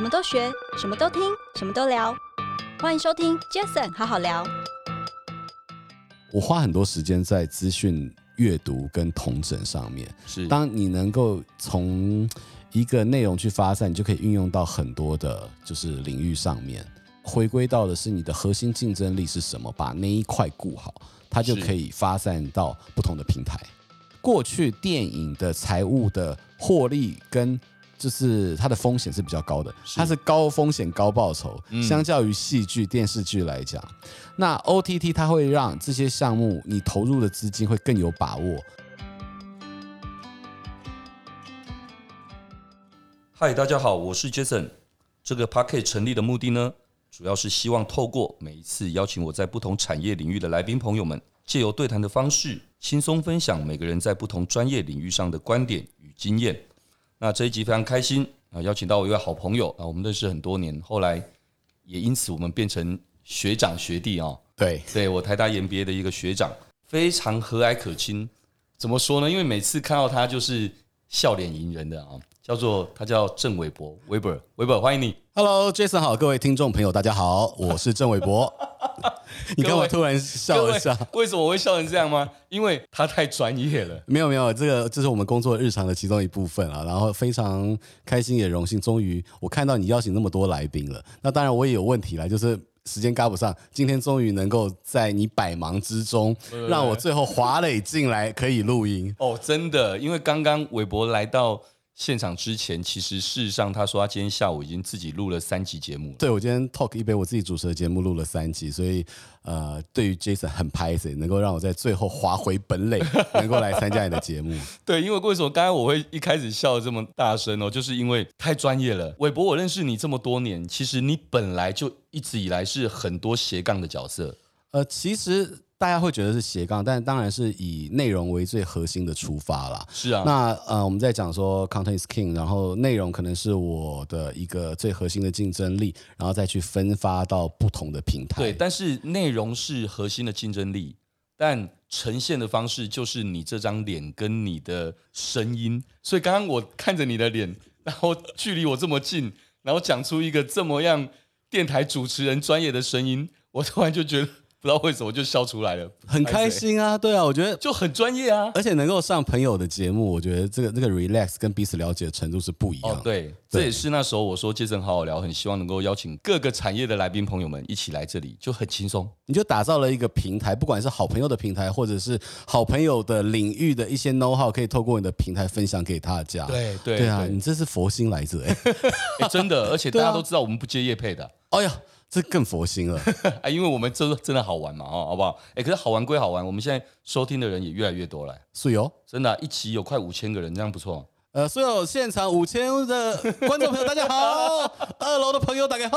什么都学，什么都听，什么都聊。欢迎收听 Jason 好好聊。我花很多时间在资讯阅读跟同整上面。是，当你能够从一个内容去发散，你就可以运用到很多的，就是领域上面。回归到的是你的核心竞争力是什么？把那一块顾好，它就可以发散到不同的平台。过去电影的财务的获利跟就是它的风险是比较高的，它是高风险高报酬，相较于戏剧电视剧来讲，那 OTT 它会让这些项目你投入的资金会更有把握。嗨，大家好，我是 Jason。这个 Podcast 成立的目的呢，主要是希望透过每一次邀请我在不同产业领域的来宾朋友们，借由对谈的方式，轻松分享每个人在不同专业领域上的观点与经验。那这一集非常开心啊，邀请到我一位好朋友啊，我们认识很多年，后来也因此我们变成学长学弟啊。对，对我台大研毕业的一个学长，非常和蔼可亲。怎么说呢？因为每次看到他就是笑脸迎人的啊，叫做他叫郑伟博，Weber，Weber，欢迎你。Hello，Jason 好，各位听众朋友大家好，我是郑伟博。你看我突然笑一下？为什么我会笑成这样吗？因为他太专业了。没有没有，这个这是我们工作日常的其中一部分啊。然后非常开心也荣幸，终于我看到你邀请那么多来宾了。那当然我也有问题了，就是时间赶不上。今天终于能够在你百忙之中，让我最后华磊进来可以录音。哦，真的，因为刚刚韦伯来到。现场之前，其实事实上，他说他今天下午已经自己录了三集节目了。对，我今天 talk 一杯，我自己主持的节目录了三集，所以呃，对于 Jason 很拍谢，能够让我在最后划回本垒，能够来参加你的节目。对，因为为什么刚才我会一开始笑得这么大声哦，就是因为太专业了。韦博，我认识你这么多年，其实你本来就一直以来是很多斜杠的角色。呃，其实。大家会觉得是斜杠，但当然是以内容为最核心的出发啦。是啊，那呃，我们在讲说 content is king，然后内容可能是我的一个最核心的竞争力，然后再去分发到不同的平台。对，但是内容是核心的竞争力，但呈现的方式就是你这张脸跟你的声音。所以刚刚我看着你的脸，然后距离我这么近，然后讲出一个这么样电台主持人专业的声音，我突然就觉得。不知道为什么就笑出来了，很开心啊！对啊，我觉得就很专业啊，而且能够上朋友的节目，我觉得这个这个 relax 跟彼此了解的程度是不一样的。哦，对，对，这也是那时候我说 Jason 好好聊，很希望能够邀请各个产业的来宾朋友们一起来这里，就很轻松。你就打造了一个平台，不管是好朋友的平台，或者是好朋友的领域的一些 know how，可以透过你的平台分享给大家。对对对啊，你这是佛心来着哎、欸，真的，而且大家都知道我们不接业配的。哎呀。这更佛心了 啊！因为我们这真的好玩嘛，哦，好不好？哎，可是好玩归好玩，我们现在收听的人也越来越多了。是哟，真的，一期有快五千个人，这样不错。呃，所有现场五千的观众朋友，大家好；二楼的朋友，大家好；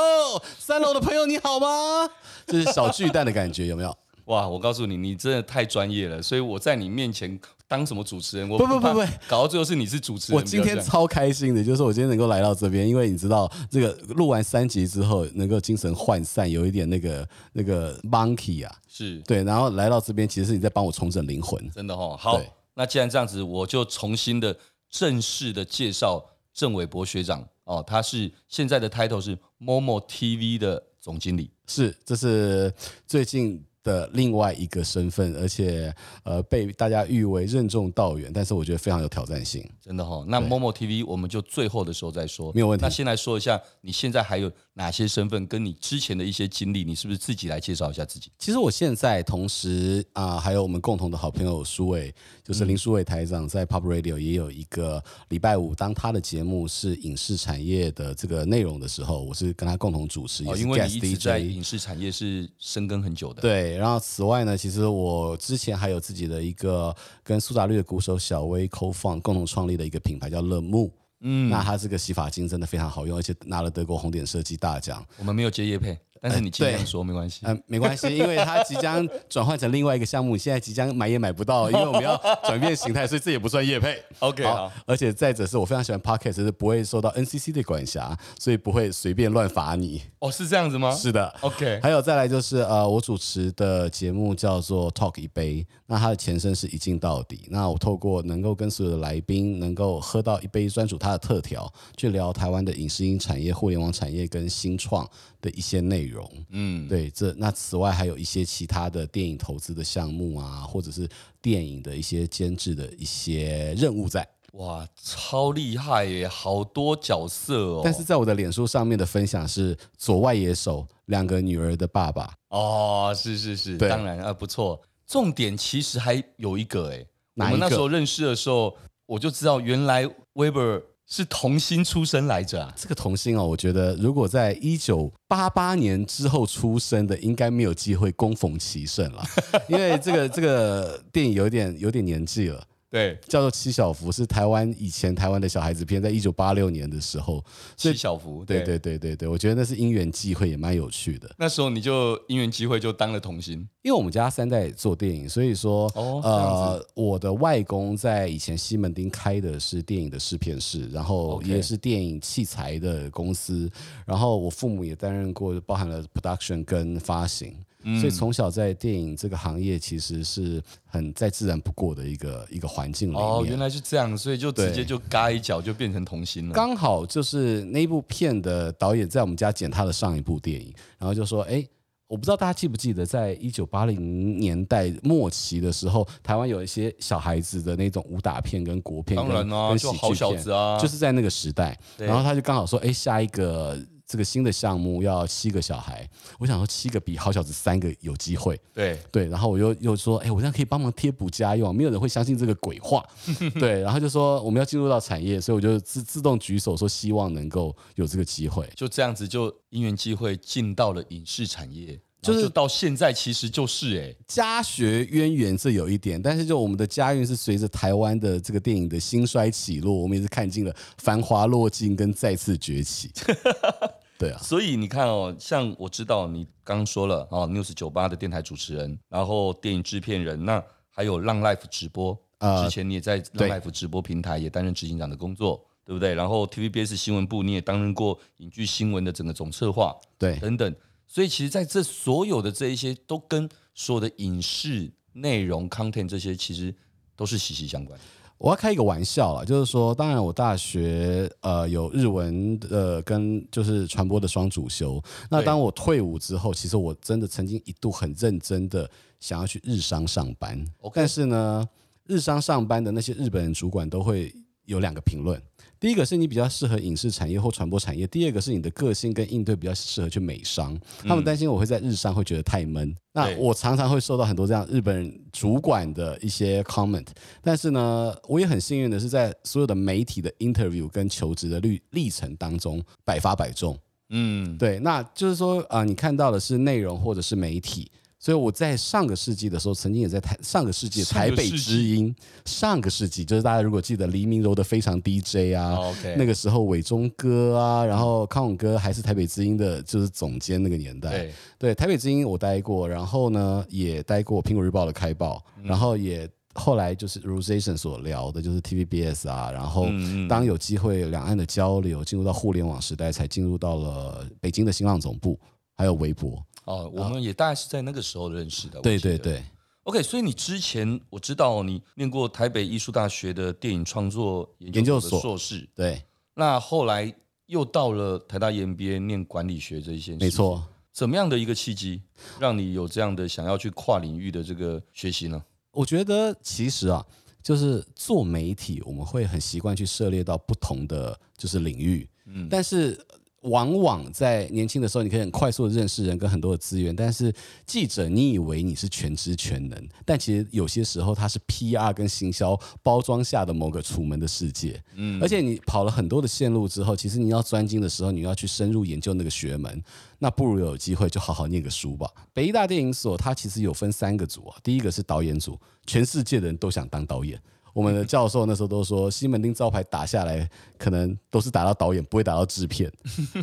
三楼的朋友，你好吗？这是小巨蛋的感觉，有没有？哇！我告诉你，你真的太专业了，所以我在你面前当什么主持人？我不不不不，搞到最后是你是主持人。我今天超开心的，就是我今天能够来到这边，因为你知道，这个录完三集之后，能够精神涣散，有一点那个那个 monkey 啊，是对，然后来到这边，其实是你在帮我重整灵魂，真的哦。好，那既然这样子，我就重新的正式的介绍郑伟博学长哦，他是现在的 title 是 Momo TV 的总经理，是，这是最近。的另外一个身份，而且呃被大家誉为任重道远，但是我觉得非常有挑战性，真的哈、哦。那 Momo TV 我们就最后的时候再说，没有问题。那先来说一下，你现在还有哪些身份？跟你之前的一些经历，你是不是自己来介绍一下自己？其实我现在同时啊、呃，还有我们共同的好朋友苏伟，就是林苏伟台长，在 Pop Radio 也有一个礼拜五，当他的节目是影视产业的这个内容的时候，我是跟他共同主持，也是 Guest DJ，因为你一直在影视产业是深耕很久的，对。然后此外呢，其实我之前还有自己的一个跟苏打绿的鼓手小威 co-found 共同创立的一个品牌叫乐木，嗯，那它这个洗发精真的非常好用，而且拿了德国红点设计大奖。我们没有接叶配，但是你尽量说没关系。嗯，没关系，因为它即将转换成另外一个项目，现在即将买也买不到，因为我们要 转变形态，所以这也不算业配。OK，好。而且再者是我非常喜欢 Podcast，是不会受到 NCC 的管辖，所以不会随便乱罚你。哦，是这样子吗？是的。OK。还有再来就是呃，我主持的节目叫做 Talk 一杯，那它的前身是一镜到底。那我透过能够跟所有的来宾能够喝到一杯专属它的特调，去聊台湾的影视音产业、互联网产业跟新创的一些内容。嗯，对，这那此外还有一些其他的电影投资的项目啊，或者是电影的一些监制的一些任务在。哇，超厉害耶，好多角色哦。但是在我的脸书上面的分享是左外野手，两个女儿的爸爸。哦，是是是，对当然啊，不错。重点其实还有一个哎？我们那时候认识的时候，我就知道原来 Weber 是童星出身来着啊。这个童星哦，我觉得如果在一九八八年之后出生的，应该没有机会供逢其盛了，因为这个这个电影有点有点年纪了。对，叫做七小福，是台湾以前台湾的小孩子片，在一九八六年的时候。七小福，对对对对对，我觉得那是因缘际会，也蛮有趣的。那时候你就因缘际会就当了童星，因为我们家三代做电影，所以说，哦、呃，我的外公在以前西门町开的是电影的试片室，然后也是电影器材的公司，然后我父母也担任过，包含了 production 跟发行。所以从小在电影这个行业，其实是很再自然不过的一个一个环境里面。哦，原来是这样，所以就直接就嘎一脚就变成童星了。刚好就是那部片的导演在我们家剪他的上一部电影，然后就说：“哎，我不知道大家记不记得，在一九八零年代末期的时候，台湾有一些小孩子的那种武打片跟国片，当然啊，跟喜剧片，就好小子啊，就是在那个时代。然后他就刚好说：哎，下一个。”这个新的项目要七个小孩，我想说七个比好小子三个有机会。对对，然后我又又说，哎，我这样可以帮忙贴补家用，没有人会相信这个鬼话。对，然后就说我们要进入到产业，所以我就自自动举手说希望能够有这个机会。就这样子，就因缘机会进到了影视产业。就是就到现在，其实就是哎，家学渊源这有一点，但是就我们的家运是随着台湾的这个电影的兴衰起落，我们也是看尽了繁华落尽跟再次崛起。对啊，所以你看哦，像我知道你刚刚说了哦，News 九八的电台主持人，然后电影制片人，那还有浪 Life 直播，之前你也在浪 Life 直播平台也担任执行长的工作，对，对不对？然后 TVBS 新闻部你也担任过影剧新闻的整个总策划，对，等等。所以其实，在这所有的这一些，都跟所有的影视内容 content 这些，其实都是息息相关。我要开一个玩笑啦，就是说，当然我大学呃有日文的跟就是传播的双主修。那当我退伍之后，其实我真的曾经一度很认真的想要去日商上班。但是呢，日商上班的那些日本人主管都会有两个评论。第一个是你比较适合影视产业或传播产业，第二个是你的个性跟应对比较适合去美商。他们担心我会在日商会觉得太闷。嗯、那我常常会收到很多这样日本人主管的一些 comment，但是呢，我也很幸运的是在所有的媒体的 interview 跟求职的历历程当中百发百中。嗯，对，那就是说啊、呃，你看到的是内容或者是媒体。所以我在上个世纪的时候，曾经也在台上个世纪台北之音。上个世纪就是大家如果记得黎明柔的非常 DJ 啊，Okay. 那个时候伟忠哥啊，然后康永哥还是台北之音的，就是总监那个年代。对，对，台北之音我待过，然后呢也待过苹果日报的开报，然后也后来就是如 Jason 所聊的，就是 TVBS 啊，然后当有机会两岸的交流进入到互联网时代，才进入到了北京的新浪总部，还有微博。哦，我们也大概是在那个时候认识的。对对对，OK，所以你之前我知道你念过台北艺术大学的电影创作研究所硕士，对。那后来又到了台大 EMBA 念管理学这一些，没错。怎么样的一个契机，让你有这样的想要去跨领域的这个学习呢？我觉得其实啊，就是做媒体，我们会很习惯去涉猎到不同的就是领域，嗯，但是。往往在年轻的时候，你可以很快速的认识人跟很多的资源，但是记者，你以为你是全知全能，但其实有些时候它是 PR 跟行销包装下的某个楚门的世界。嗯，而且你跑了很多的线路之后，其实你要专精的时候，你要去深入研究那个学门，那不如有机会就好好念个书吧。北艺大电影所它其实有分三个组啊，第一个是导演组，全世界的人都想当导演。我们的教授那时候都说，西门町招牌打下来，可能都是打到导演，不会打到制片。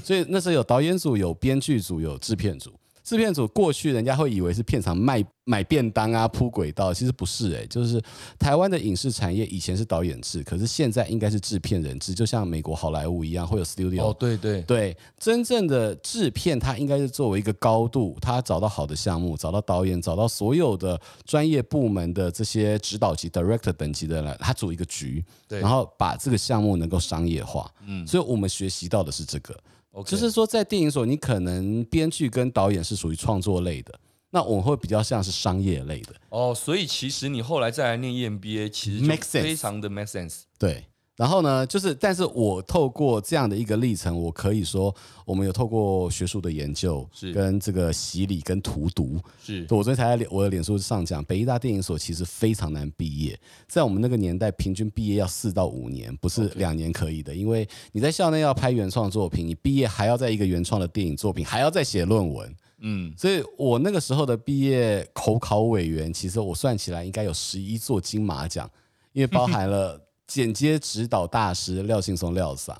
所以那时候有导演组、有编剧组、有制片组。制片组过去人家会以为是片场卖买便当啊铺轨道，其实不是诶、欸，就是台湾的影视产业以前是导演制，可是现在应该是制片人制，就像美国好莱坞一样会有 studio。哦，对对对，真正的制片它应该是作为一个高度，他找到好的项目，找到导演，找到所有的专业部门的这些指导级 director 等级的人，他组一个局，对，然后把这个项目能够商业化。嗯，所以我们学习到的是这个。就是说，在电影所，你可能编剧跟导演是属于创作类的，那我会比较像是商业类的。哦，所以其实你后来再来念 EMBA，其实非常的 make sense。对。然后呢，就是，但是我透过这样的一个历程，我可以说，我们有透过学术的研究，是跟这个洗礼跟荼毒，是。我昨天才在我的脸书上讲，北艺大电影所其实非常难毕业，在我们那个年代，平均毕业要四到五年，不是两年可以的，因为你在校内要拍原创作品，你毕业还要在一个原创的电影作品，还要再写论文，嗯，所以我那个时候的毕业口考委员，其实我算起来应该有十一座金马奖，因为包含了。剪接指导大师廖信松廖桑，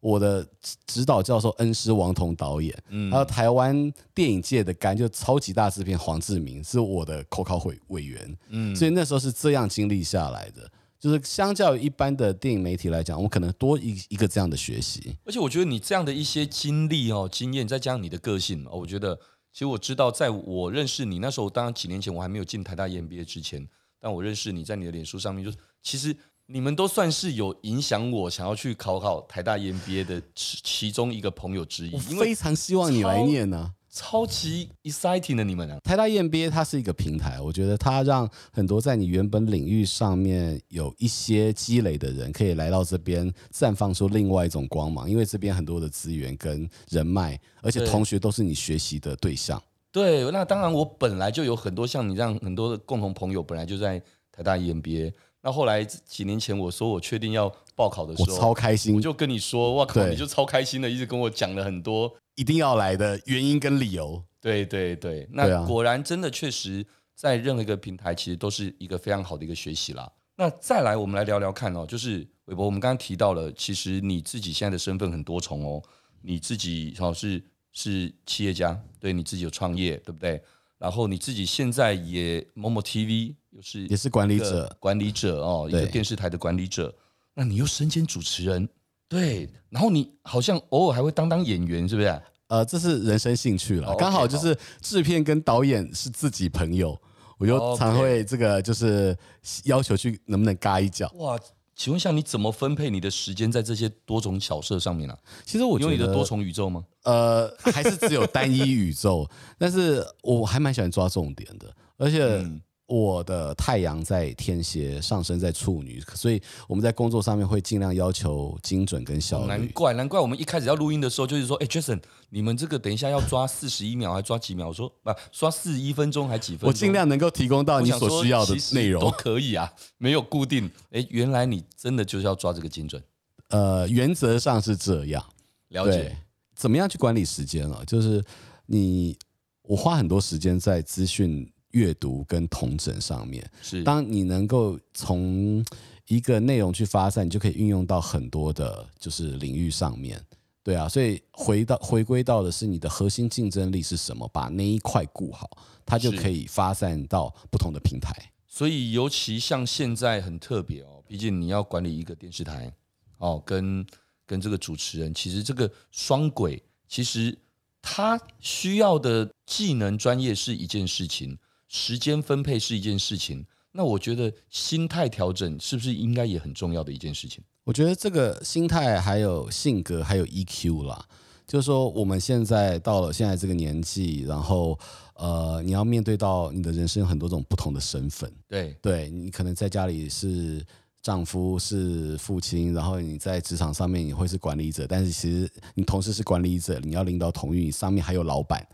我的指导教授恩师王彤导演，嗯，还有台湾电影界的干就超级大制片黄志明是我的口考委委员，嗯，所以那时候是这样经历下来的，就是相较于一般的电影媒体来讲，我可能多一一个这样的学习，而且我觉得你这样的一些经历哦、经验，再加上你的个性哦，我觉得其实我知道，在我认识你那时候，当然几年前我还没有进台大 EMBA 之前，但我认识你在你的脸书上面，就是其实。你们都算是有影响我想要去考考台大 EMBA 的其其中一个朋友之一，我非常希望你来念呢、啊，超级 exciting 的你们啊！台大 EMBA 它是一个平台，我觉得它让很多在你原本领域上面有一些积累的人，可以来到这边绽放出另外一种光芒，因为这边很多的资源跟人脉，而且同学都是你学习的对象。对，对，那当然我本来就有很多像你这样很多的共同朋友，本来就在台大 EMBA。那后来几年前我说我确定要报考的时候，我超开心，我就跟你说，哇靠，你就超开心的，一直跟我讲了很多一定要来的原因跟理由。对对对，那果然真的确实在任何一个平台，其实都是一个非常好的一个学习啦。那再来，我们来聊聊看哦，就是韦博，我们刚刚提到了，其实你自己现在的身份很多重哦，你自己哦是是企业家，对你自己有创业，对不对？然后你自己现在也某某 TV 又是也是管理者，管理者哦，一个电视台的管理者。那你又身兼主持人，对。然后你好像偶尔还会当当演员，是不是？呃，这是人生兴趣了。刚好就是制片跟导演是自己朋友，我就常会这个就是要求去能不能嘎一脚。哇。请问一下，你怎么分配你的时间在这些多种角色上面呢、啊？其实我觉得有你的多重宇宙吗？呃，还是只有单一宇宙，但是我还蛮喜欢抓重点的，而且。嗯我的太阳在天蝎，上升在处女，所以我们在工作上面会尽量要求精准跟效率。难怪，难怪我们一开始要录音的时候就是说，哎，Jason，你们这个等一下要抓四十一秒，还抓几秒？我说不，抓四十一分钟还几分钟？我尽量能够提供到你所需要的内容都可以啊，没有固定。哎，原来你真的就是要抓这个精准。呃，原则上是这样。了解。怎么样去管理时间啊？就是你，我花很多时间在资讯。阅读跟同整上面，是当你能够从一个内容去发散，你就可以运用到很多的，就是领域上面，对啊，所以回到回归到的是你的核心竞争力是什么，把那一块顾好，它就可以发散到不同的平台。所以尤其像现在很特别哦，毕竟你要管理一个电视台哦，跟跟这个主持人，其实这个双轨，其实他需要的技能专业是一件事情。时间分配是一件事情，那我觉得心态调整是不是应该也很重要的一件事情？我觉得这个心态还有性格还有 EQ 啦，就是说我们现在到了现在这个年纪，然后呃，你要面对到你的人生有很多种不同的身份。对，对你可能在家里是丈夫是父亲，然后你在职场上面你会是管理者，但是其实你同时是管理者，你要领导统御，上面还有老板。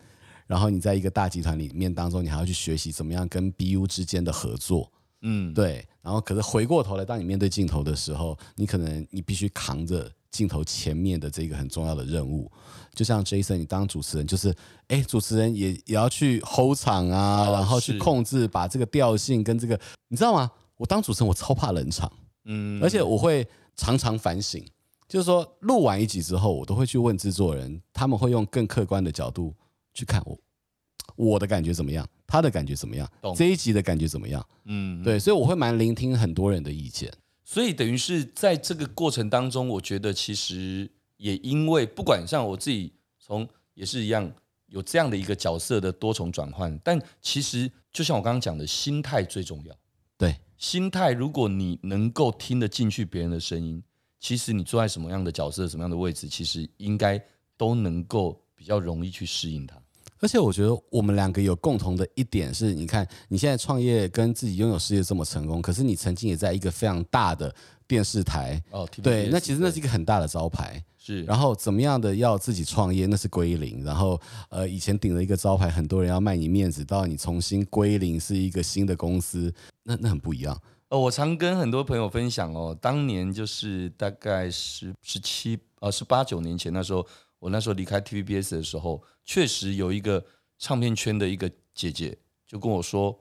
然后你在一个大集团里面当中，你还要去学习怎么样跟 BU 之间的合作，嗯，对。然后可是回过头来，当你面对镜头的时候，你可能你必须扛着镜头前面的这个很重要的任务。就像 Jason，你当主持人，就是哎，主持人也也要去 hold 场啊，然后去控制把这个调性跟这个，你知道吗？我当主持人，我超怕冷场。嗯，而且我会常常反省，就是说录完一集之后，我都会去问制作人，他们会用更客观的角度去看我，我的感觉怎么样，他的感觉怎么样，懂这一集的感觉怎么样？嗯，对，所以我会蛮聆听很多人的意见，所以等于是在这个过程当中，我觉得其实也因为不管像我自己从也是一样有这样的一个角色的多重转换，但其实就像我刚刚讲的，心态最重要。对，心态，如果你能够听得进去别人的声音，其实你坐在什么样的角色、什么样的位置，其实应该都能够比较容易去适应它。而且我觉得我们两个有共同的一点是，你看你现在创业跟自己拥有事业这么成功，可是你曾经也在一个非常大的电视台哦，对，那其实那是一个很大的招牌。是，然后怎么样的要自己创业，那是归零。然后呃，以前顶了一个招牌，很多人要卖你面子，到你重新归零，是一个新的公司，那那很不一样。呃，我常跟很多朋友分享哦，当年就是大概十十七呃十八九年前那时候，我那时候离开 TVBS 的时候，确实有一个唱片圈的一个姐姐就跟我说：“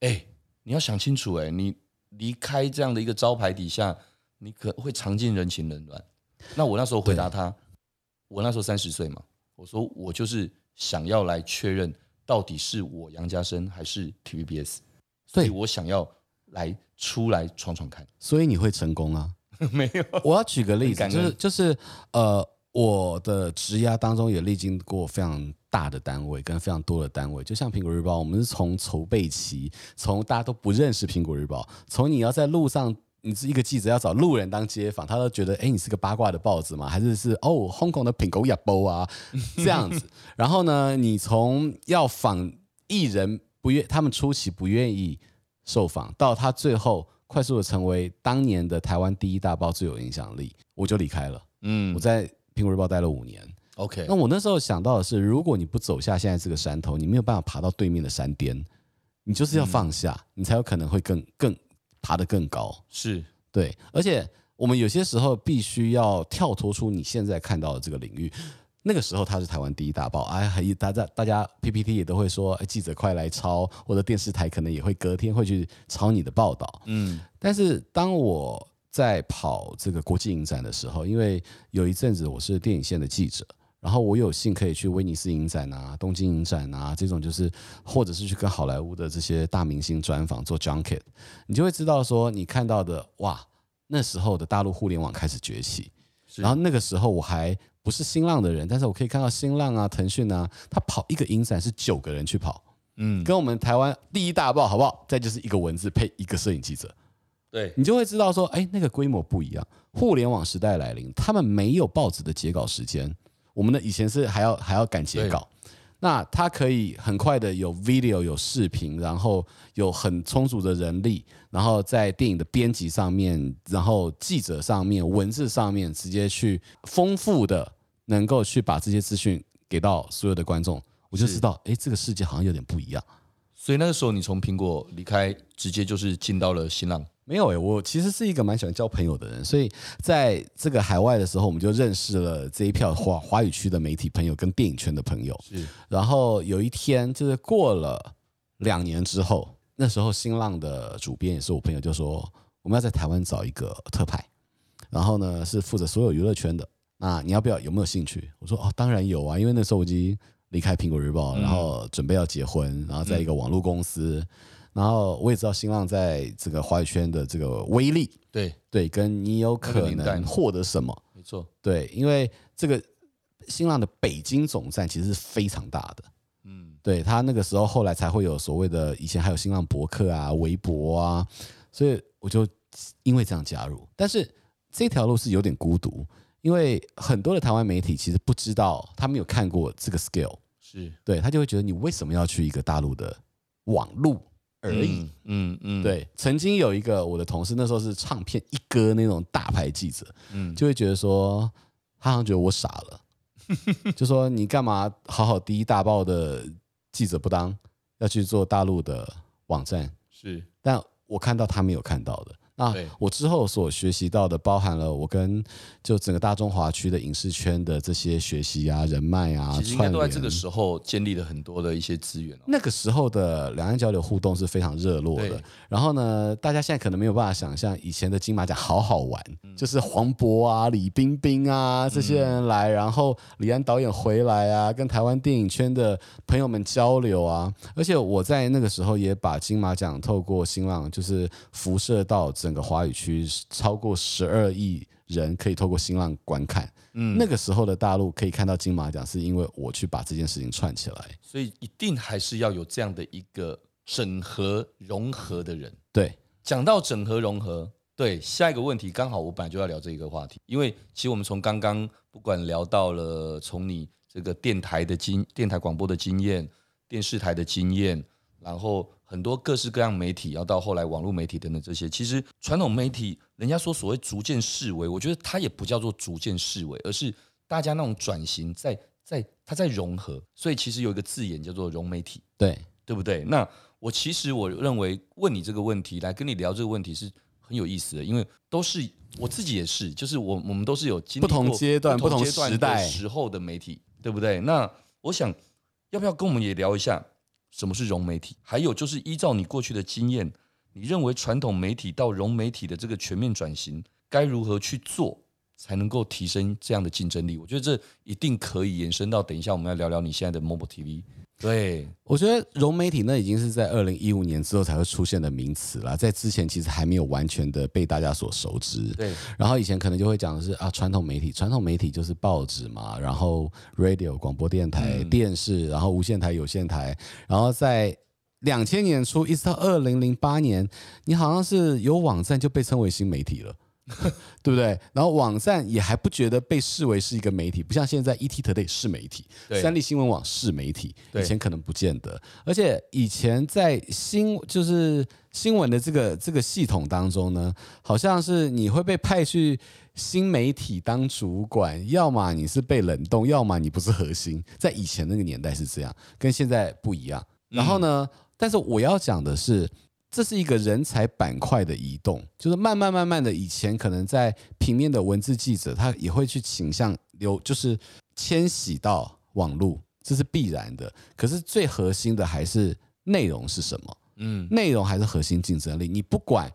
哎，你要想清楚，哎，你离开这样的一个招牌底下，你可会尝尽人情冷暖。”那我那时候回答他，我那时候三十岁嘛，我说我就是想要来确认到底是我杨家生还是 TVBS，所以我想要来出来闯闯看，所以你会成功啊？没有，我要举个例子，就是就是呃，我的职涯当中也历经过非常大的单位跟非常多的单位，就像苹果日报，我们是从筹备期，从大家都不认识苹果日报，从你要在路上。你是一个记者，要找路人当街访，他都觉得，哎，你是个八卦的报纸吗？还是是哦，香港的苹果日报啊这样子。然后呢，你从要访艺人不愿，他们初期不愿意受访，到他最后快速的成为当年的台湾第一大报，最有影响力，我就离开了。嗯，我在苹果日报待了五年。OK，那我那时候想到的是，如果你不走下现在这个山头，你没有办法爬到对面的山巅，你就是要放下，嗯、你才有可能会更更。爬得更高是对，而且我们有些时候必须要跳脱出你现在看到的这个领域。那个时候他是台湾第一大报，哎，还大家大家 PPT 也都会说，哎，记者快来抄，或者电视台可能也会隔天会去抄你的报道。嗯，但是当我在跑这个国际影展的时候，因为有一阵子我是电影线的记者。然后我有幸可以去威尼斯影展啊、东京影展啊，这种就是，或者是去跟好莱坞的这些大明星专访做 junket，你就会知道说，你看到的哇，那时候的大陆互联网开始崛起，然后那个时候我还不是新浪的人，但是我可以看到新浪啊、腾讯啊，他跑一个影展是九个人去跑，嗯，跟我们台湾第一大报好不好？再就是一个文字配一个摄影记者，对，你就会知道说，哎，那个规模不一样。互联网时代来临，他们没有报纸的截稿时间。我们的以前是还要还要赶截稿，那它可以很快的有 video 有视频，然后有很充足的人力，然后在电影的编辑上面，然后记者上面，文字上面直接去丰富的能够去把这些资讯给到所有的观众，我就知道，哎，这个世界好像有点不一样。所以那个时候你从苹果离开，直接就是进到了新浪。没有诶、欸，我其实是一个蛮喜欢交朋友的人，所以在这个海外的时候，我们就认识了这一票华华语区的媒体朋友跟电影圈的朋友。是，然后有一天就是过了两年之后，那时候新浪的主编也是我朋友，就说我们要在台湾找一个特派，然后呢是负责所有娱乐圈的，那你要不要？有没有兴趣？我说哦，当然有啊，因为那时候我已经离开苹果日报，然后准备要结婚，然后在一个网络公司。嗯然后我也知道新浪在这个华语圈的这个威力，对对，跟你有可能获得什么？没错，对，因为这个新浪的北京总站其实是非常大的，嗯，对他那个时候后来才会有所谓的，以前还有新浪博客啊、微博啊，所以我就因为这样加入。但是这条路是有点孤独，因为很多的台湾媒体其实不知道，他没有看过这个 scale，是对他就会觉得你为什么要去一个大陆的网路？而已，嗯嗯，嗯。对，曾经有一个我的同事，那时候是唱片一哥那种大牌记者，嗯，就会觉得说，他好像觉得我傻了，就说你干嘛好好第一大报的记者不当，要去做大陆的网站？是，但我看到他没有看到的，那我之后所学习到的，包含了我跟就整个大中华区的影视圈的这些学习啊、人脉啊，其实应该都在这个时候建立了很多的一些资源。那个时候的两岸交流互动是非常热络的。然后呢，大家现在可能没有办法想象以前的金马奖好好玩，就是黄渤啊、李冰冰啊这些人来，然后李安导演回来啊，跟台湾电影圈的朋友们交流啊。而且我在那个时候也把金马奖透过新浪，就是辐射到。整个华语区超过十二亿人可以透过新浪观看，嗯，那个时候的大陆可以看到金马奖，是因为我去把这件事情串起来，所以一定还是要有这样的一个整合融合的人。对，讲到整合融合，对，下一个问题刚好我本来就要聊这一个话题，因为其实我们从刚刚不管聊到了从你这个电台的经电台广播的经验，电视台的经验，然后。很多各式各样媒体，要到后来网络媒体等等这些，其实传统媒体，人家说所谓逐渐式微，我觉得它也不叫做逐渐式微，而是大家那种转型在在它在融合，所以其实有一个字眼叫做融媒体，对对不对？那我其实我认为问你这个问题，来跟你聊这个问题是很有意思的，因为都是我自己也是，就是我我们都是有经历不同阶段、不同时代时候的媒体，对不对？那我想要不要跟我们也聊一下？什么是融媒体？还有就是依照你过去的经验，你认为传统媒体到融媒体的这个全面转型，该如何去做才能够提升这样的竞争力？我觉得这一定可以延伸到等一下我们要聊聊你现在的 Mobile TV。对，我觉得融媒体那已经是在二零一五年之后才会出现的名词了，在之前其实还没有完全的被大家所熟知。对，然后以前可能就会讲的是啊，传统媒体，传统媒体就是报纸嘛，然后 radio 广播电台、嗯、电视，然后无线台、有线台，然后在两千年初一直到二零零八年，你好像是有网站就被称为新媒体了。对不对？然后网站也还不觉得被视为是一个媒体，不像现在 ETtoday 是媒体，三立新闻网是媒体，以前可能不见得。而且以前在新就是新闻的这个这个系统当中呢，好像是你会被派去新媒体当主管，要么你是被冷冻，要么你不是核心。在以前那个年代是这样，跟现在不一样。然后呢，但是我要讲的是。这是一个人才板块的移动，就是慢慢慢慢的，以前可能在平面的文字记者，他也会去倾向流，就是迁徙到网络，这是必然的。可是最核心的还是内容是什么？嗯，内容还是核心竞争力。你不管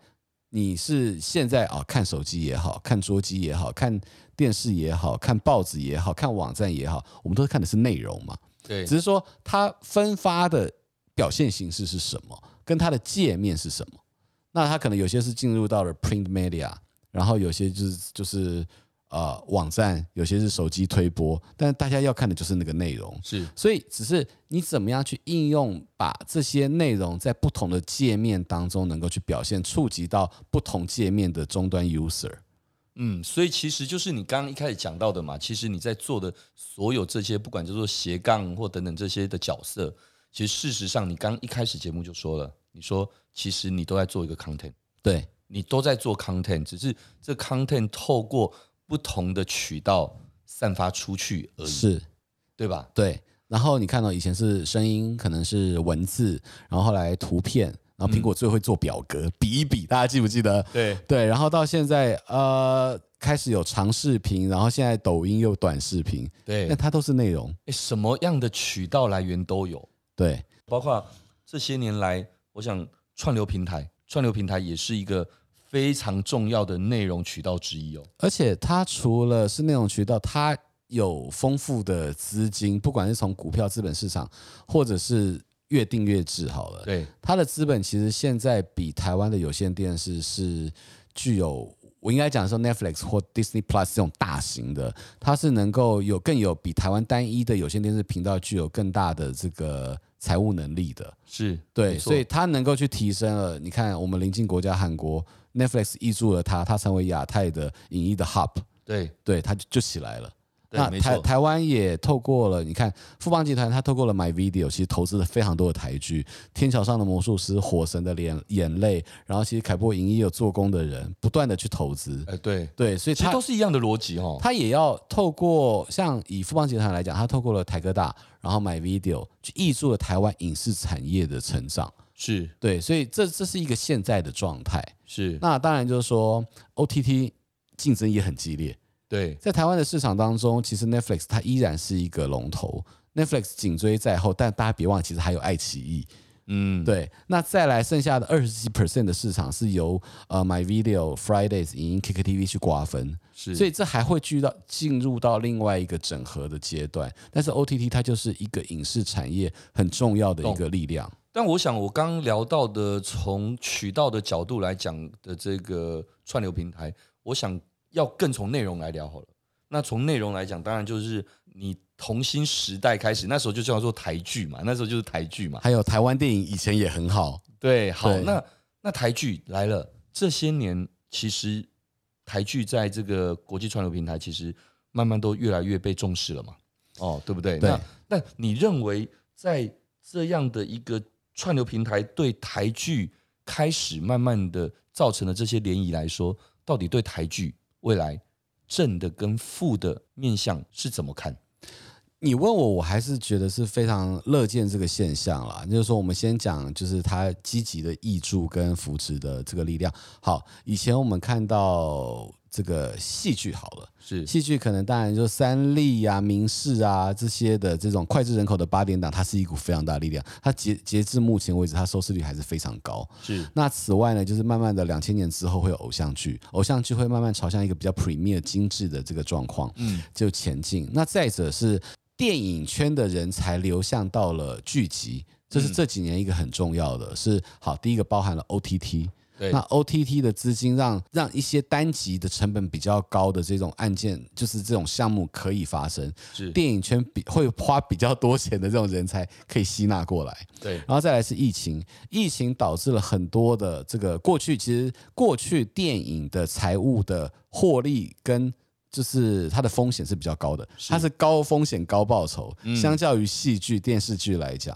你是现在啊看手机也好，看桌机也好，看电视也好，看报纸也好，看网站也好，我们都是看的是内容嘛。对，只是说它分发的表现形式是什么。跟它的界面是什么？那它可能有些是进入到了 print media，然后有些就是就是呃网站，有些是手机推播，但大家要看的就是那个内容。是，所以只是你怎么样去应用，把这些内容在不同的界面当中能够去表现，触及到不同界面的终端 user。嗯，所以其实就是你刚刚一开始讲到的嘛，其实你在做的所有这些，不管叫做斜杠或等等这些的角色。其实事实上，你刚一开始节目就说了，你说其实你都在做一个 content，对，你都在做 content，只是这 content 透过不同的渠道散发出去而已，是，对吧？对。然后你看到以前是声音，可能是文字，然后后来图片，然后苹果最会做表格，嗯、比一比，大家记不记得？对对。然后到现在，呃，开始有长视频，然后现在抖音又短视频，对，那它都是内容，诶，什么样的渠道来源都有。对，包括这些年来，我想串流平台，串流平台也是一个非常重要的内容渠道之一哦。而且它除了是内容渠道，它有丰富的资金，不管是从股票资本市场，或者是月订阅制，好了，对，它的资本其实现在比台湾的有线电视是具有，我应该讲说 Netflix 或 Disney Plus 这种大型的，它是能够有更有比台湾单一的有线电视频道具有更大的这个。财务能力的是对，所以他能够去提升了。你看，我们邻近国家韩国，Netflix 挹注了他，他成为亚太的影艺的 Hub，对对，他就就起来了。那台台湾也透过了，你看富邦集团，它透过了 My Video，其实投资了非常多的台剧，《天桥上的魔术师》、《火神的眼眼泪》，然后其实凯擘影业有做工的人，不断的去投资。哎，对对，所以其实都是一样的逻辑哦。他也要透过像以富邦集团来讲，他透过了台哥大，然后 My Video 去挹注了台湾影视产业的成长。是对，所以这这是一个现在的状态。是，那当然就是说 OTT 竞争也很激烈。对，在台湾的市场当中，其实 Netflix 它依然是一个龙头，Netflix 紧追在后，但大家别忘了，其实还有爱奇艺。嗯，对。那再来剩下的二十几 percent 的市场是由呃 My Video、Fridays、影音、KKTV 去瓜分，是。所以这还会聚到进入到另外一个整合的阶段。但是 OTT 它就是一个影视产业很重要的一个力量。但我想我刚聊到的从渠道的角度来讲的这个串流平台，我想。要更从内容来聊好了。那从内容来讲，当然就是你童心时代开始，那时候就叫做台剧嘛，那时候就是台剧嘛。还有台湾电影以前也很好，对，好，那那台剧来了，这些年其实台剧在这个国际串流平台，其实慢慢都越来越被重视了嘛。哦，对不对？对。那那你认为在这样的一个串流平台对台剧开始慢慢的造成的这些涟漪来说，到底对台剧？未来正的跟负的面相是怎么看？你问我，我还是觉得是非常乐见这个现象啦。就是说，我们先讲，就是它积极的挹注跟扶持的这个力量。好，以前我们看到。这个戏剧好了，是戏剧可能当然就三立啊、民视啊这些的这种脍炙人口的八点档，它是一股非常大的力量。它截截至目前为止，它收视率还是非常高。是那此外呢，就是慢慢的两千年之后会有偶像剧，偶像剧会慢慢朝向一个比较 premier 精致的这个状况，嗯，就前进。那再者是电影圈的人才流向到了剧集，这是这几年一个很重要的是好，第一个包含了 OTT。对那 OTT 的资金让让一些单集的成本比较高的这种案件，就是这种项目可以发生，是电影圈比会花比较多钱的这种人才 可以吸纳过来。对，然后再来是疫情，疫情导致了很多的这个过去其实过去电影的财务的获利跟。就是它的风险是比较高的，它是高风险高报酬，相较于戏剧、电视剧来讲，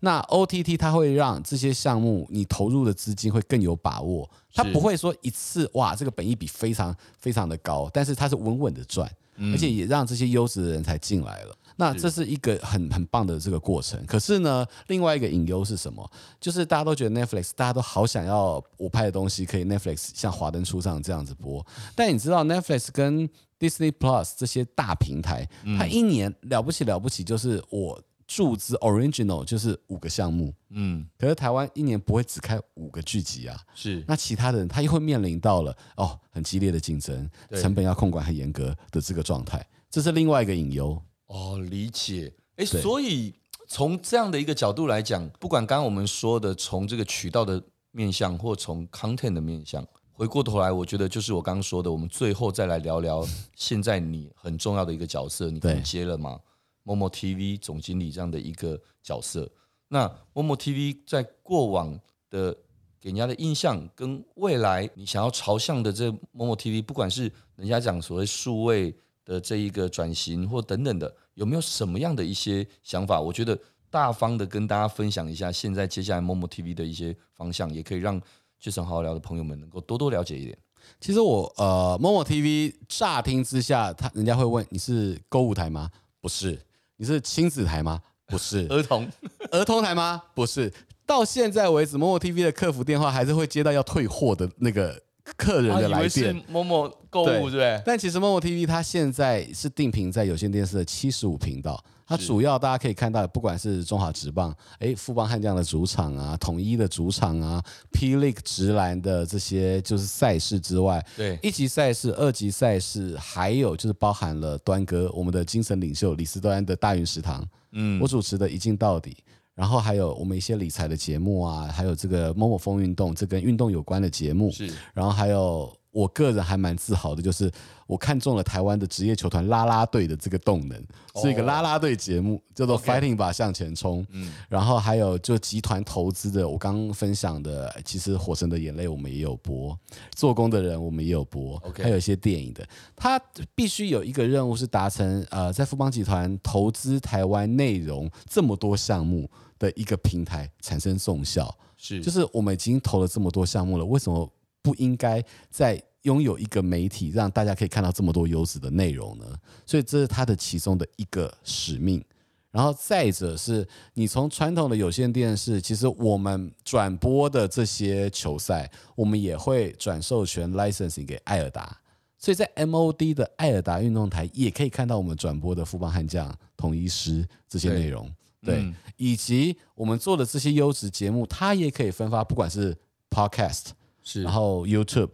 那 OTT 它会让这些项目你投入的资金会更有把握，它不会说一次哇这个本益比非常非常的高，但是它是稳稳的赚，而且也让这些优质的人才进来了。那这是一个很很棒的这个过程。可是呢，另外一个隐忧是什么？就是大家都觉得 Netflix，大家都好想要我拍的东西可以 Netflix 像华灯初上这样子播，但你知道 Netflix 跟 Disney Plus 这些大平台，它一年了不起了不起，就是我注资 Original 就是五个项目，嗯，可是台湾一年不会只开五个剧集啊，是，那其他的人他又会面临到了哦很激烈的竞争，成本要控管很严格的这个状态，这是另外一个隐忧。哦，理解，哎，所以从这样的一个角度来讲，不管刚刚我们说的从这个渠道的面向，或从 content 的面向。回过头来，我觉得就是我刚刚说的，我们最后再来聊聊现在你很重要的一个角色，你刚接了吗？Momo TV 总经理这样的一个角色。那 Momo TV 在过往的给人家的印象，跟未来你想要朝向的这 Momo TV，不管是人家讲所谓数位的这一个转型或等等的，有没有什么样的一些想法？我觉得大方的跟大家分享一下，现在接下来 Momo TV 的一些方向，也可以让。Jason 好好聊的朋友们能够多多了解一点。其实我呃，Momo TV 乍听之下，他人家会问你是购物台吗？不是。你是亲子台吗？不是。儿童 儿童台吗？不是。到现在为止，Momo TV 的客服电话还是会接到要退货的那个客人的来电。Momo 购物对对？但其实 Momo TV 它现在是定频在有线电视的七十五频道。它主要大家可以看到，不管是中华职棒，哎，富邦悍将的主场啊，统一的主场啊，P League 职篮的这些就是赛事之外，对，一级赛事、二级赛事，还有就是包含了端哥，我们的精神领袖李斯端的大云食堂，嗯，我主持的一镜到底，然后还有我们一些理财的节目啊，还有这个 Momo 疯运动，这跟运动有关的节目，是，然后还有。我个人还蛮自豪的，就是我看中了台湾的职业球团拉拉队的这个动能，是一个拉拉队节目，叫做 Fighting 吧向前冲。嗯，然后还有就集团投资的，我刚刚分享的，其实《火神的眼泪》我们也有播，做工的人我们也有播还有一些电影的，他必须有一个任务是达成，呃，在富邦集团投资台湾内容这么多项目的一个平台产生综效，是，就是我们已经投了这么多项目了，为什么？不应该再拥有一个媒体，让大家可以看到这么多优质的内容呢？所以这是它的其中的一个使命。然后再者是你从传统的有线电视，其实我们转播的这些球赛，我们也会转授权 licensing 给艾尔达，所以在 MOD 的艾尔达运动台也可以看到我们转播的富邦悍将、统一师这些内容，对，对嗯、以及我们做的这些优质节目，它也可以分发，不管是 Podcast，是，然后 YouTube，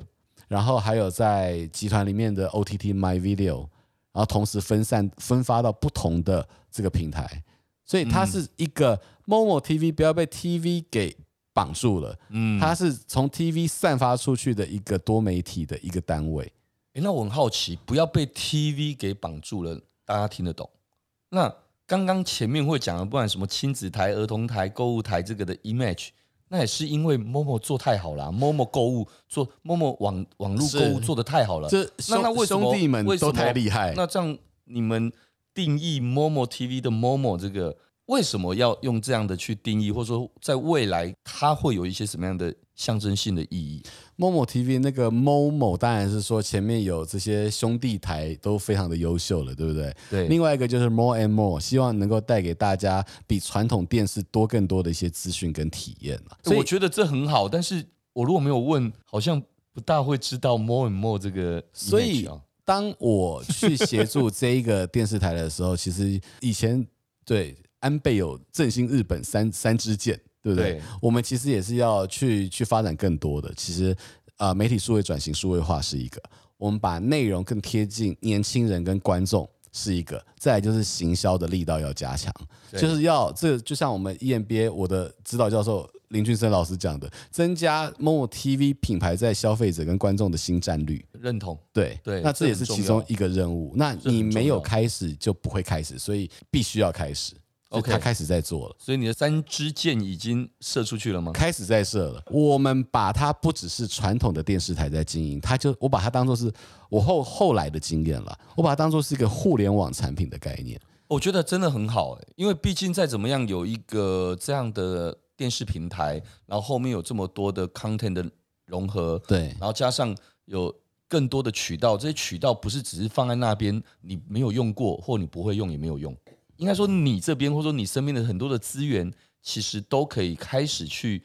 然后还有在集团里面的 OTT My Video。然后同时分散分发到不同的这个平台，所以它是一个 MOMO TV，不要被 TV 给绑住了。嗯，它是从 TV 散发出去的一个多媒体的一个单位。诶，那我很好奇，不要被 TV 给绑住了，大家听得懂？那刚刚前面会讲的，不管什么亲子台、儿童台、购物台，这个的 image。那也是因为 Momo 做太好了，Momo 购物做 Momo 网网络购物做的太好了。这那那为什么兄弟们都太厉害？那这样你们定义 Momo TV 的 Momo 这个为什么要用这样的去定义，或者说在未来它会有一些什么样的？象征性的意义。MOMO TV 那个 MOMO 当然是说前面有这些兄弟台都非常的优秀了，对不对？对。另外一个就是 More and More，希望能够带给大家比传统电视多更多的一些资讯跟体验。所以我觉得这很好，但是我如果没有问，好像不大会知道 More and More 这个。所以当我去协助这一个电视台的时候，其实以前对安倍有振兴日本三三支箭。对不对？对，我们其实也是要去去发展更多的。其实，呃，媒体数位转型、数位化是一个；我们把内容更贴近年轻人跟观众是一个。再来就是行销的力道要加强，就是要这就像我们 EMBA 我的指导教授林俊生老师讲的，增加 MOMO TV 品牌在消费者跟观众的新占率。认同。对对，那这也是其中一个任务。那你没有开始就不会开始，所以必须要开始。OK，他开始在做了，所以你的三支箭已经射出去了吗？开始在射了。我们把它不只是传统的电视台在经营，它就我把它当做是我后后来的经验了，我把它当做是一个互联网产品的概念。我觉得真的很好哎，因为毕竟再怎么样有一个这样的电视平台，然后后面有这么多的 content 的融合，对，然后加上有更多的渠道，这些渠道不是只是放在那边，你没有用过或你不会用也没有用。应该说，你这边或者说你身边的很多的资源，其实都可以开始去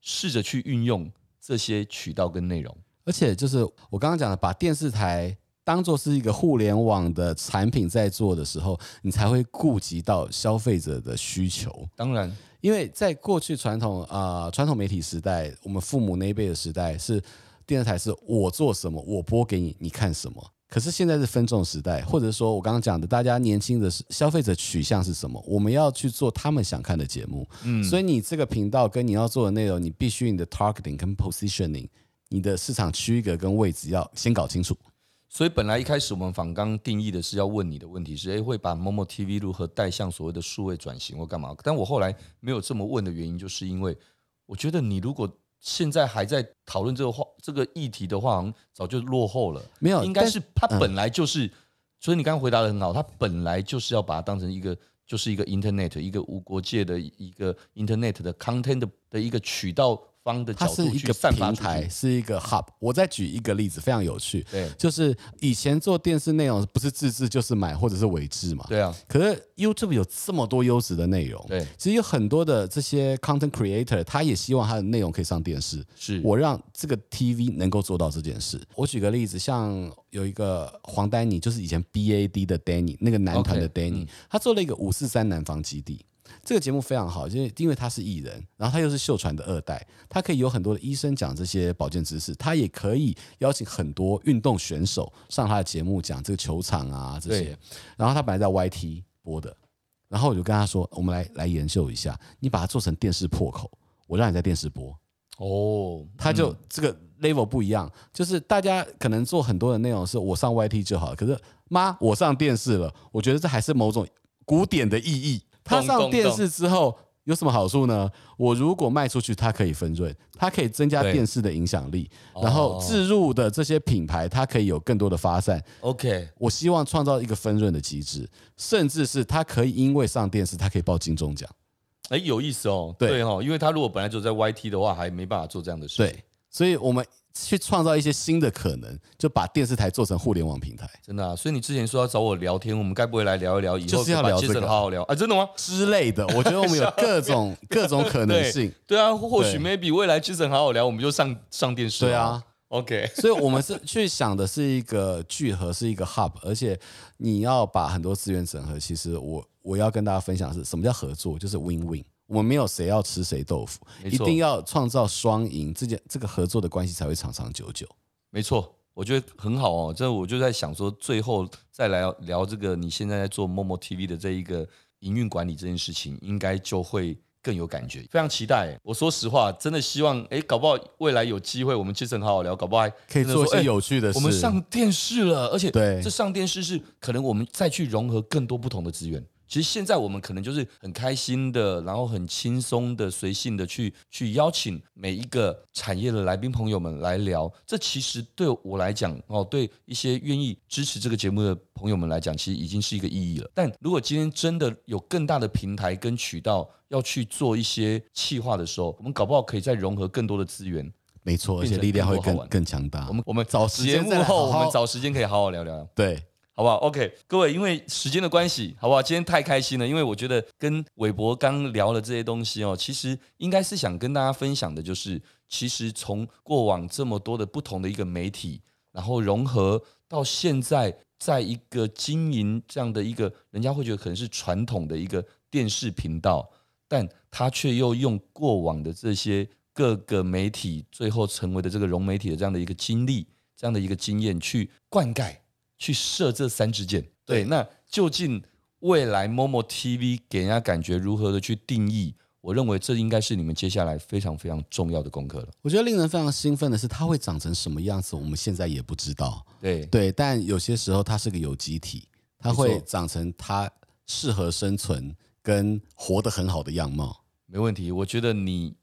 试着去运用这些渠道跟内容。而且，就是我刚刚讲的，把电视台当做是一个互联网的产品在做的时候，你才会顾及到消费者的需求。当然，因为在过去传统啊、呃、传统媒体时代，我们父母那一辈的时代，是电视台是我做什么，我播给你，你看什么。可是现在是分众时代，或者说我刚刚讲的，大家年轻的消费者取向是什么？我们要去做他们想看的节目。嗯，所以你这个频道跟你要做的内容，你必须你的 targeting 跟 positioning，你的市场区隔跟位置要先搞清楚。所以本来一开始我们访刚定义的是要问你的问题是：诶，会把 MOMO TV 如何带向所谓的数位转型或干嘛？但我后来没有这么问的原因，就是因为我觉得你如果现在还在讨论这个话，这个议题的话，好像早就落后了。没有，应该是它本来就是。嗯、所以你刚刚回答的很好，它本来就是要把它当成一个，就是一个 Internet，一个无国界的一个 Internet 的 content 的的一个渠道。方的角度去散发出去，它是一个平台，是一个 hub。我再举一个例子，非常有趣。对，就是以前做电视内容不是自制就是买或者是委制嘛。对啊。可是 YouTube 有这么多优质的内容，对，其实有很多的这些 content creator，他也希望他的内容可以上电视。是我让这个 TV 能够做到这件事。我举个例子，像有一个黄丹妮，就是以前 BAD 的 Danny，那个男团的 Danny，、okay, 嗯、他做了一个五四三南方基地。这个节目非常好，因为因为他是艺人，然后他又是秀传的二代，他可以有很多的医生讲这些保健知识，他也可以邀请很多运动选手上他的节目讲这个球场啊这些。然后他本来在 YT 播的，然后我就跟他说，我们来来研究一下，你把它做成电视破口，我让你在电视播。哦，他就这个 level 不一样，就是大家可能做很多的内容是我上 YT 就好，可是妈我上电视了，我觉得这还是某种古典的意义。他上电视之后有什么好处呢？我如果卖出去，它可以分润，它可以增加电视的影响力，然后置入的这些品牌，它可以有更多的发散。OK，我希望创造一个分润的机制，甚至是它可以因为上电视，它可以报金钟奖。哎，有意思哦。对哦，因为他如果本来就在 YT 的话，还没办法做这样的事。对，所以我们去创造一些新的可能，就把电视台做成互联网平台。真的啊，所以你之前说要找我聊天，我们该不会来聊一聊以后就是要聊这个，好好聊啊？真的吗？之类的，我觉得我们有 各种各种可能性。对，对啊，或许 maybe 未来 Jason 好好聊，我们就上上电视。对啊，OK。所以我们是去想的是一个聚合，是一个 hub，而且你要把很多资源整合。其实我我要跟大家分享的是什么叫合作，就是 win win。我们没有谁要吃谁豆腐，一定要创造双赢，这件这个合作的关系才会长长久久。没错，我觉得很好哦。这我就在想说，最后再来聊这个，你现在在做 Momo TV 的这一个营运管理这件事情，应该就会更有感觉。非常期待。我说实话，真的希望，哎，搞不好未来有机会，我们其实很好好聊，搞不好还可以做一些有趣的事。我们上电视了，而且对，这上电视是可能我们再去融合更多不同的资源。其实现在我们可能就是很开心的，然后很轻松的、随性的去去邀请每一个产业的来宾朋友们来聊。这其实对我来讲，哦，对一些愿意支持这个节目的朋友们来讲，其实已经是一个意义了。但如果今天真的有更大的平台跟渠道要去做一些企划的时候，我们搞不好可以再融合更多的资源。没错，而且力量会更更强大。我们我们找时间幕后，我们找时间可以好好聊聊。对。好不好？OK，各位，因为时间的关系，好不好？今天太开心了，因为我觉得跟韦伯刚聊了这些东西哦，其实应该是想跟大家分享的，就是其实从过往这么多的不同的一个媒体，然后融合到现在，在一个经营这样的一个，人家会觉得可能是传统的一个电视频道，但他却又用过往的这些各个媒体，最后成为的这个融媒体的这样的一个经历，这样的一个经验去灌溉。去射这三支箭，对，那究竟未来 Momo TV 给人家感觉如何的去定义？我认为这应该是你们接下来非常非常重要的功课了。我觉得令人非常兴奋的是，它会长成什么样子，我们现在也不知道。对对，但有些时候它是个有机体，它会长成它适合生存跟活得很好的样貌。没问题，我觉得你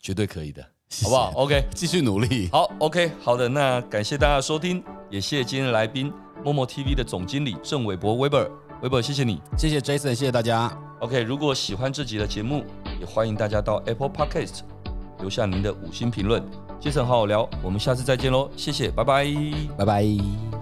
绝对可以的。好不好？OK，继续努力。好，OK，好的。那感谢大家的收听，也谢谢今天的来宾，Momo TV 的总经理郑伟博 Weber，Weber，谢谢你，谢谢 Jason，谢谢大家。OK，如果喜欢这集的节目，也欢迎大家到 Apple Podcast 留下您的五星评论。Jason 好好聊，我们下次再见喽，谢谢，拜拜，拜拜。